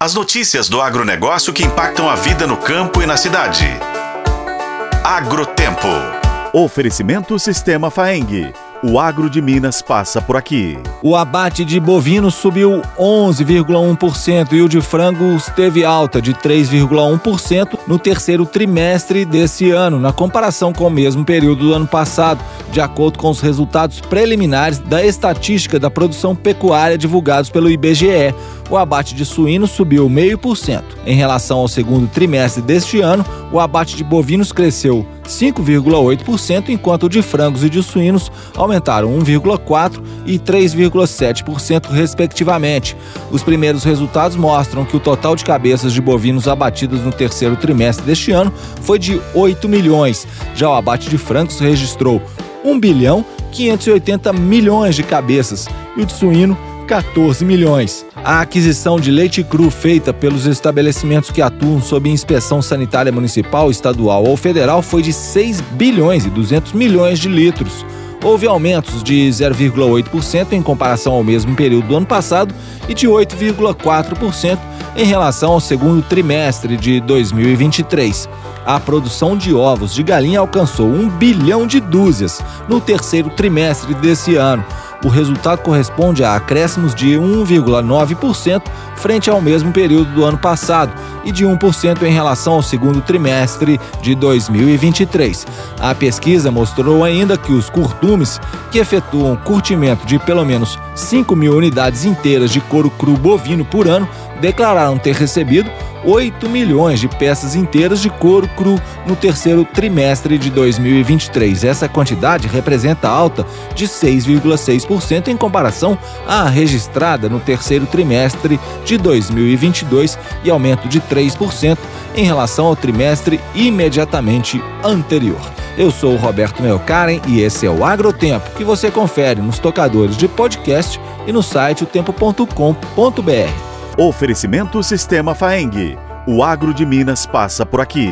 As notícias do agronegócio que impactam a vida no campo e na cidade. Agrotempo. Oferecimento Sistema Faeng. O agro de Minas passa por aqui. O abate de bovinos subiu 11,1% e o de frangos teve alta de 3,1% no terceiro trimestre desse ano, na comparação com o mesmo período do ano passado, de acordo com os resultados preliminares da estatística da produção pecuária divulgados pelo IBGE o abate de suínos subiu 0,5%. Em relação ao segundo trimestre deste ano, o abate de bovinos cresceu 5,8%, enquanto o de frangos e de suínos aumentaram 1,4% e 3,7%, respectivamente. Os primeiros resultados mostram que o total de cabeças de bovinos abatidas no terceiro trimestre deste ano foi de 8 milhões. Já o abate de frangos registrou 1 bilhão 580 milhões de cabeças e o de suíno 14 milhões. A aquisição de leite cru feita pelos estabelecimentos que atuam sob inspeção sanitária municipal, estadual ou federal foi de 6 bilhões e 200 milhões de litros. Houve aumentos de 0,8% em comparação ao mesmo período do ano passado e de 8,4% em relação ao segundo trimestre de 2023. A produção de ovos de galinha alcançou 1 bilhão de dúzias no terceiro trimestre desse ano o resultado corresponde a acréscimos de 1,9% frente ao mesmo período do ano passado e de 1% em relação ao segundo trimestre de 2023. A pesquisa mostrou ainda que os curtumes, que efetuam curtimento de pelo menos 5 mil unidades inteiras de couro cru bovino por ano, declararam ter recebido 8 milhões de peças inteiras de couro cru no terceiro trimestre de 2023. Essa quantidade representa alta de 6,6% em comparação à registrada no terceiro trimestre de 2022 e aumento de 3% em relação ao trimestre imediatamente anterior. Eu sou o Roberto Melkaren e esse é o Agrotempo, que você confere nos tocadores de podcast e no site otempo.com.br. Oferecimento Sistema Faeng. O agro de Minas passa por aqui.